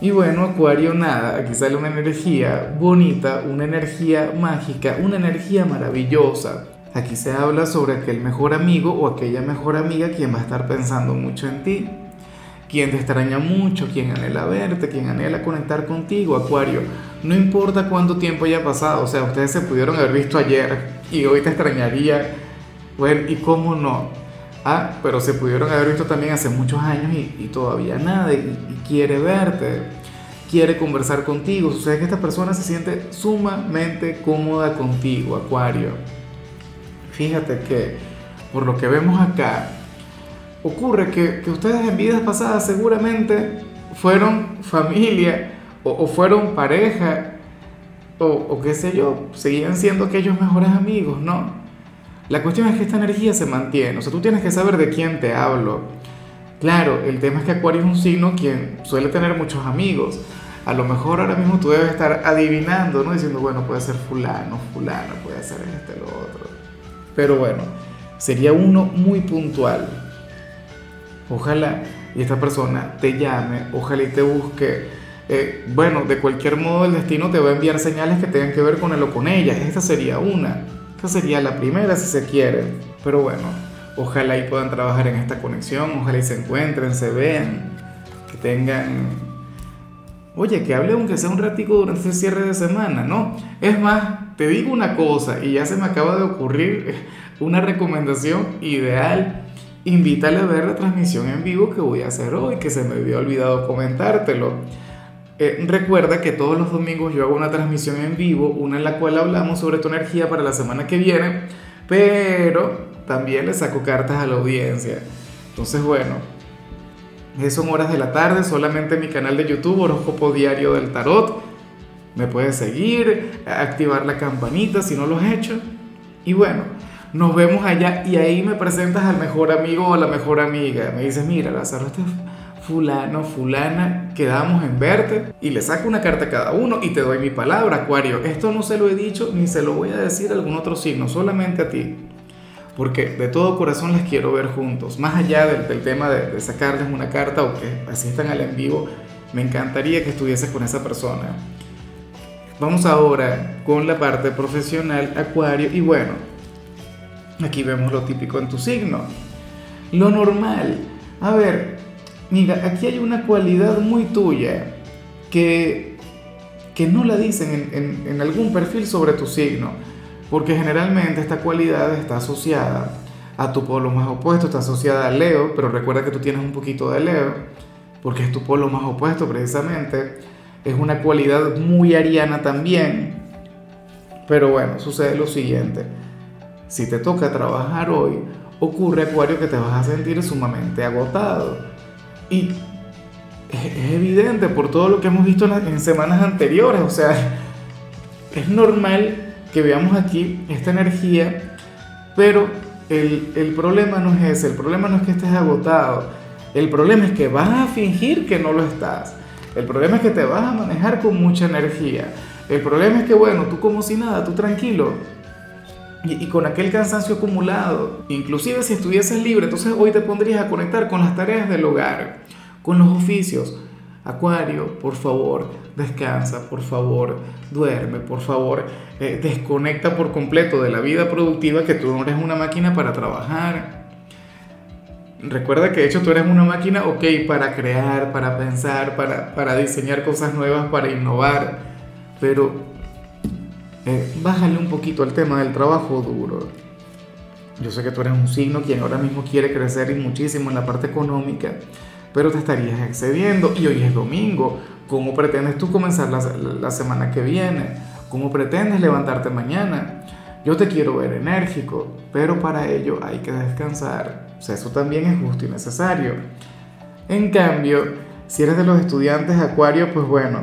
Y bueno, Acuario, nada, aquí sale una energía bonita, una energía mágica, una energía maravillosa. Aquí se habla sobre aquel mejor amigo o aquella mejor amiga quien va a estar pensando mucho en ti, quien te extraña mucho, quien anhela verte, quien anhela conectar contigo, Acuario. No importa cuánto tiempo haya pasado, o sea, ustedes se pudieron haber visto ayer y hoy te extrañaría. Bueno, ¿y cómo no? Ah, pero se pudieron haber visto también hace muchos años y, todavía nada, y, quiere verte, quiere conversar contigo. Sucede que esta persona se siente sumamente cómoda contigo, Acuario. Fíjate que, por lo que vemos acá, ocurre que, ustedes en vidas pasadas seguramente fueron familia o, fueron pareja o, o qué sé yo, seguían siendo aquellos mejores amigos, ¿no? La cuestión es que esta energía se mantiene, o sea, tú tienes que saber de quién te hablo. Claro, el tema es que Acuario es un signo quien suele tener muchos amigos. A lo mejor ahora mismo tú debes estar adivinando, ¿no? Diciendo, bueno, puede ser fulano, fulano, puede ser este, lo otro. Pero bueno, sería uno muy puntual. Ojalá y esta persona te llame, ojalá y te busque. Eh, bueno, de cualquier modo el destino te va a enviar señales que tengan que ver con él o con ella. Esta sería una sería la primera si se quiere. Pero bueno, ojalá y puedan trabajar en esta conexión, ojalá y se encuentren, se vean, que tengan... Oye, que hable aunque sea un ratico durante el cierre de semana, ¿no? Es más, te digo una cosa y ya se me acaba de ocurrir una recomendación ideal. Invítale a ver la transmisión en vivo que voy a hacer hoy, que se me había olvidado comentártelo. Eh, recuerda que todos los domingos yo hago una transmisión en vivo, una en la cual hablamos sobre tu energía para la semana que viene, pero también le saco cartas a la audiencia. Entonces, bueno, son horas de la tarde, solamente en mi canal de YouTube, Horóscopo Diario del Tarot. Me puedes seguir, activar la campanita si no lo has hecho. Y bueno, nos vemos allá y ahí me presentas al mejor amigo o a la mejor amiga. Me dices, mira, Lázaro, este fulano, fulana, quedamos en verte y le saco una carta a cada uno y te doy mi palabra, Acuario. Esto no se lo he dicho ni se lo voy a decir a algún otro signo, solamente a ti. Porque de todo corazón les quiero ver juntos. Más allá del, tema de, sacarles una carta o que asistan al en vivo, me encantaría que estuvieses con esa persona. Vamos ahora con la parte profesional, Acuario. Y bueno, aquí vemos lo típico en tu signo. Lo normal. A ver, Mira, aquí hay una cualidad muy tuya que, que no la dicen en, en, algún perfil sobre tu signo, porque generalmente esta cualidad está asociada a tu polo más opuesto, está asociada a Leo, pero recuerda que tú tienes un poquito de Leo, porque es tu polo más opuesto precisamente, es una cualidad muy ariana también, pero bueno, sucede lo siguiente, si te toca trabajar hoy, ocurre Acuario que te vas a sentir sumamente agotado y es evidente por todo lo que hemos visto en semanas anteriores, o sea, es normal que veamos aquí esta energía, pero el, el, problema no es ese, el problema no es que estés agotado, el problema es que vas a fingir que no lo estás, el problema es que te vas a manejar con mucha energía, el problema es que, bueno, tú como si nada, tú tranquilo, y, con aquel cansancio acumulado, inclusive si estuvieses libre, entonces hoy te pondrías a conectar con las tareas del hogar, con los oficios. Acuario, por favor, descansa, por favor, duerme, por favor, eh, desconecta por completo de la vida productiva que tú no eres una máquina para trabajar. Recuerda que de hecho tú eres una máquina, ok, para crear, para pensar, para, para diseñar cosas nuevas, para innovar, pero eh, bájale un poquito al tema del trabajo duro. Yo sé que tú eres un signo quien ahora mismo quiere crecer y muchísimo en la parte económica, pero te estarías excediendo y hoy es domingo. ¿Cómo pretendes tú comenzar la, la semana que viene? ¿Cómo pretendes levantarte mañana? Yo te quiero ver enérgico, pero para ello hay que descansar. O sea, eso también es justo y necesario. En cambio, si eres de los estudiantes de Acuario, pues bueno,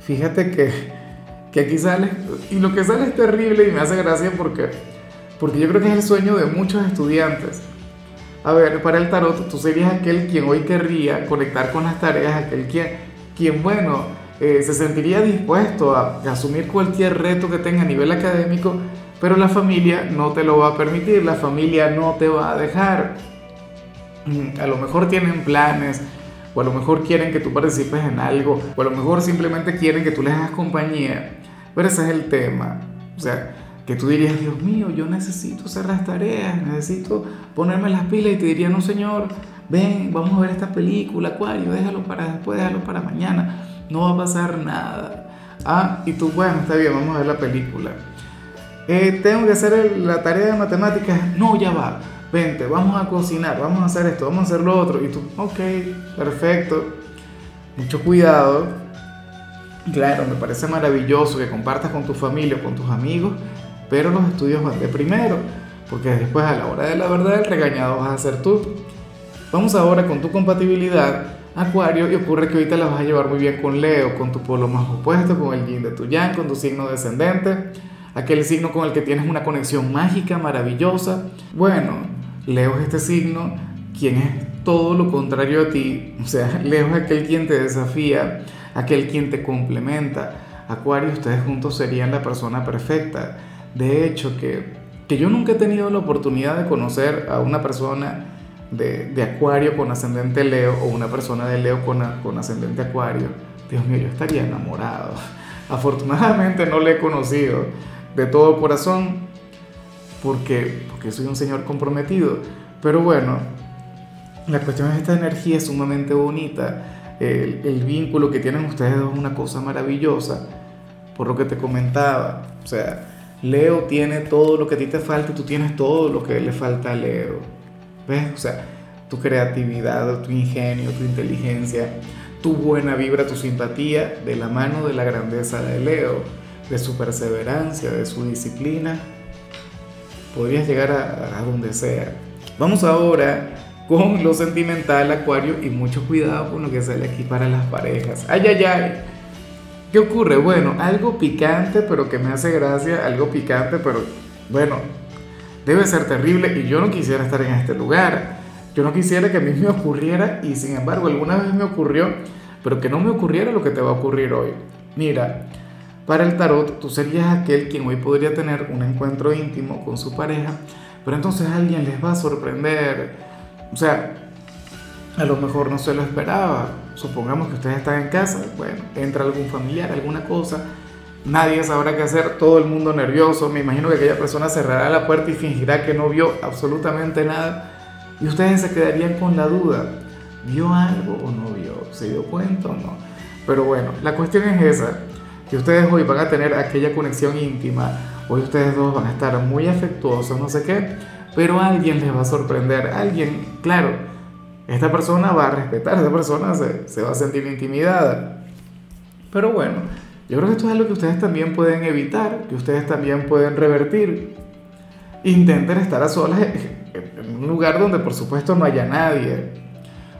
fíjate que que aquí sale, y lo que sale es terrible y me hace gracia porque, porque yo creo que es el sueño de muchos estudiantes. A ver, para el tarot, tú serías aquel quien hoy querría conectar con las tareas, aquel quien, quien bueno, eh, se sentiría dispuesto a, a asumir cualquier reto que tenga a nivel académico, pero la familia no te lo va a permitir, la familia no te va a dejar. Mm, a lo mejor tienen planes, o a lo mejor quieren que tú participes en algo, o a lo mejor simplemente quieren que tú les hagas compañía, pero ese es el tema. O sea, que tú dirías, Dios mío, yo necesito hacer las tareas, necesito ponerme las pilas y te diría, no señor, ven, vamos a ver esta película, Acuario, déjalo para después, déjalo para mañana, no va a pasar nada. Ah, y tú, bueno, está bien, vamos a ver la película. Eh, tengo que hacer la tarea de matemáticas, no, ya va, vente, vamos a cocinar, vamos a hacer esto, vamos a hacer lo otro. Y tú, ok, perfecto, mucho cuidado. Claro, me parece maravilloso que compartas con tu familia o con tus amigos pero los estudios van de primero, porque después a la hora de la verdad el regañado vas a ser tú. Vamos ahora con tu compatibilidad, Acuario, y ocurre que ahorita la vas a llevar muy bien con Leo, con tu polo más opuesto, con el yin de tu yang, con tu signo descendente, aquel signo con el que tienes una conexión mágica, maravillosa. Bueno, Leo es este signo, quien es todo lo contrario a ti, o sea, Leo es aquel quien te desafía, aquel quien te complementa. Acuario, ustedes juntos serían la persona perfecta de hecho, que, yo nunca he tenido la oportunidad de conocer a una persona de, Acuario con ascendente Leo o una persona de Leo con, con ascendente Acuario. Dios mío, yo estaría enamorado. Afortunadamente no le he conocido de todo corazón porque, porque soy un señor comprometido. Pero bueno, la cuestión es esta energía es sumamente bonita. El, vínculo que tienen ustedes es una cosa maravillosa, por lo que te comentaba. O sea, Leo tiene todo lo que a ti te falta y tú tienes todo lo que le falta a Leo. ¿Ves? O sea, tu creatividad, tu ingenio, tu inteligencia, tu buena vibra, tu simpatía, de la mano de la grandeza de Leo, de su perseverancia, de su disciplina, podrías llegar a, a donde sea. Vamos ahora con lo sentimental, Acuario, y mucho cuidado con lo que sale aquí para las parejas. Ay, ay, ay. ¿Qué ocurre? Bueno, algo picante, pero que me hace gracia, algo picante, pero bueno, debe ser terrible y yo no quisiera estar en este lugar. Yo no quisiera que a mí me ocurriera y sin embargo alguna vez me ocurrió, pero que no me ocurriera lo que te va a ocurrir hoy. Mira, para el tarot tú serías aquel quien hoy podría tener un encuentro íntimo con su pareja, pero entonces alguien les va a sorprender. O sea, a lo mejor no se lo esperaba. Supongamos que ustedes están en casa, bueno, entra algún familiar, alguna cosa, nadie sabrá qué hacer, todo el mundo nervioso, me imagino que aquella persona cerrará la puerta y fingirá que no vio absolutamente nada y ustedes se quedarían con la duda, ¿vio algo o no vio? ¿Se dio cuenta o no? Pero bueno, la cuestión es esa, que ustedes hoy van a tener aquella conexión íntima, hoy ustedes dos van a estar muy afectuosos, no sé qué, pero alguien les va a sorprender, alguien, claro, esta persona va a respetar, esta persona se, va a sentir intimidada. Pero bueno, yo creo que esto es algo que ustedes también pueden evitar, que ustedes también pueden revertir. Intenten estar a solas en un lugar donde por supuesto no haya nadie.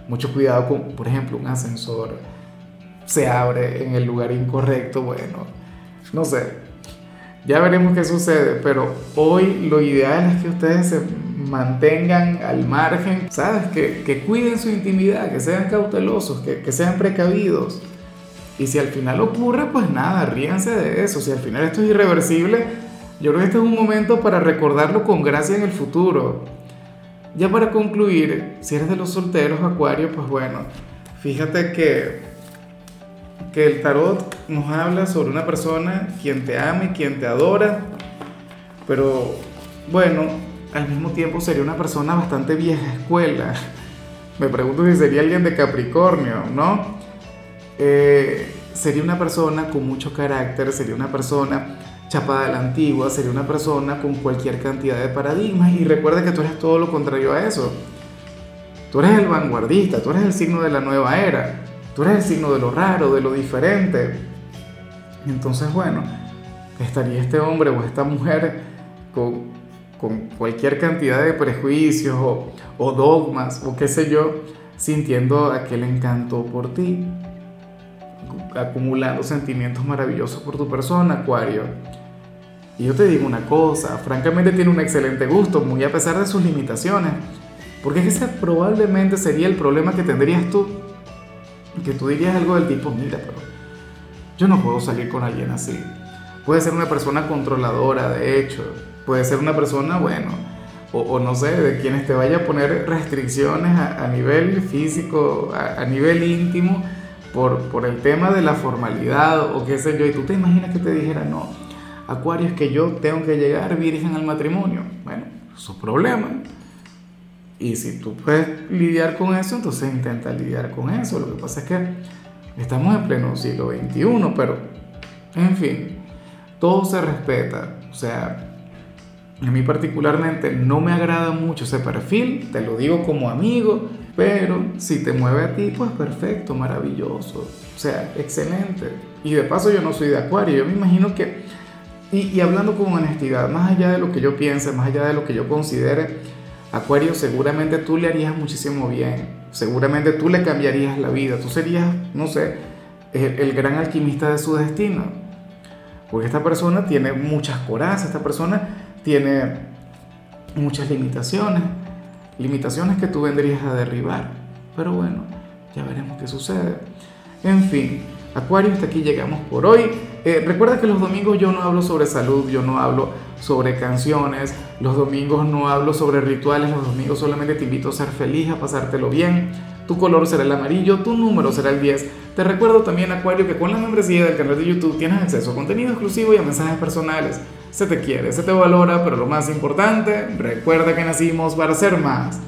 Mucho cuidado con, por ejemplo, un ascensor se abre en el lugar incorrecto. Bueno, no sé. Ya veremos qué sucede, pero hoy lo ideal es que ustedes se mantengan al margen, ¿sabes? Que, que cuiden su intimidad, que sean cautelosos, que, que, sean precavidos. Y si al final ocurre, pues nada, ríanse de eso. Si al final esto es irreversible, yo creo que este es un momento para recordarlo con gracia en el futuro. Ya para concluir, si eres de los solteros, Acuario, pues bueno, fíjate que, que el tarot nos habla sobre una persona quien te ama y quien te adora, pero bueno, al mismo tiempo sería una persona bastante vieja escuela. Me pregunto si sería alguien de Capricornio, ¿no? Eh, sería una persona con mucho carácter, sería una persona chapada a la antigua, sería una persona con cualquier cantidad de paradigmas y recuerda que tú eres todo lo contrario a eso. Tú eres el vanguardista, tú eres el signo de la nueva era, tú eres el signo de lo raro, de lo diferente. Entonces, bueno, estaría este hombre o esta mujer con, con cualquier cantidad de prejuicios o, dogmas o qué sé yo, sintiendo aquel encanto por ti. acumulando sentimientos maravillosos por tu persona, Acuario. Y yo te digo una cosa, francamente tiene un excelente gusto, muy a pesar de sus limitaciones. Porque es que ese probablemente sería el problema que tendrías tú. Que tú dirías algo del tipo, mira, pero yo no puedo salir con alguien así. Puede ser una persona controladora, de hecho. Puede ser una persona, bueno, o, no sé, de quienes te vaya a poner restricciones a, nivel físico, a, nivel íntimo, por, por el tema de la formalidad o qué sé yo. Y tú te imaginas que te dijera, no, Acuario es que yo tengo que llegar virgen al matrimonio. Bueno, su problema. Y si tú puedes lidiar con eso, entonces intenta lidiar con eso. Lo que pasa es que estamos en pleno siglo XXI, pero en fin, todo se respeta. O sea, a mí particularmente no me agrada mucho ese perfil, te lo digo como amigo, pero si te mueve a ti, pues perfecto, maravilloso. O sea, excelente. Y de paso yo no soy de acuario, yo me imagino que, y, y hablando con honestidad, más allá de lo que yo piense, más allá de lo que yo considere, Acuario, seguramente tú le harías muchísimo bien, seguramente tú le cambiarías la vida, tú serías, no sé, el, gran alquimista de su destino. Porque esta persona tiene muchas corazas, esta persona tiene muchas limitaciones, limitaciones que tú vendrías a derribar. Pero bueno, ya veremos qué sucede. En fin, Acuario, hasta aquí llegamos por hoy. Eh, recuerda que los domingos yo no hablo sobre salud, yo no hablo sobre canciones, los domingos no hablo sobre rituales, los domingos solamente te invito a ser feliz, a pasártelo bien. Tu color será el amarillo, tu número será el 10. Te recuerdo también, Acuario, que con la membresía del canal de YouTube tienes acceso a contenido exclusivo y a mensajes personales. Se te quiere, se te valora, pero lo más importante, recuerda que nacimos para ser más.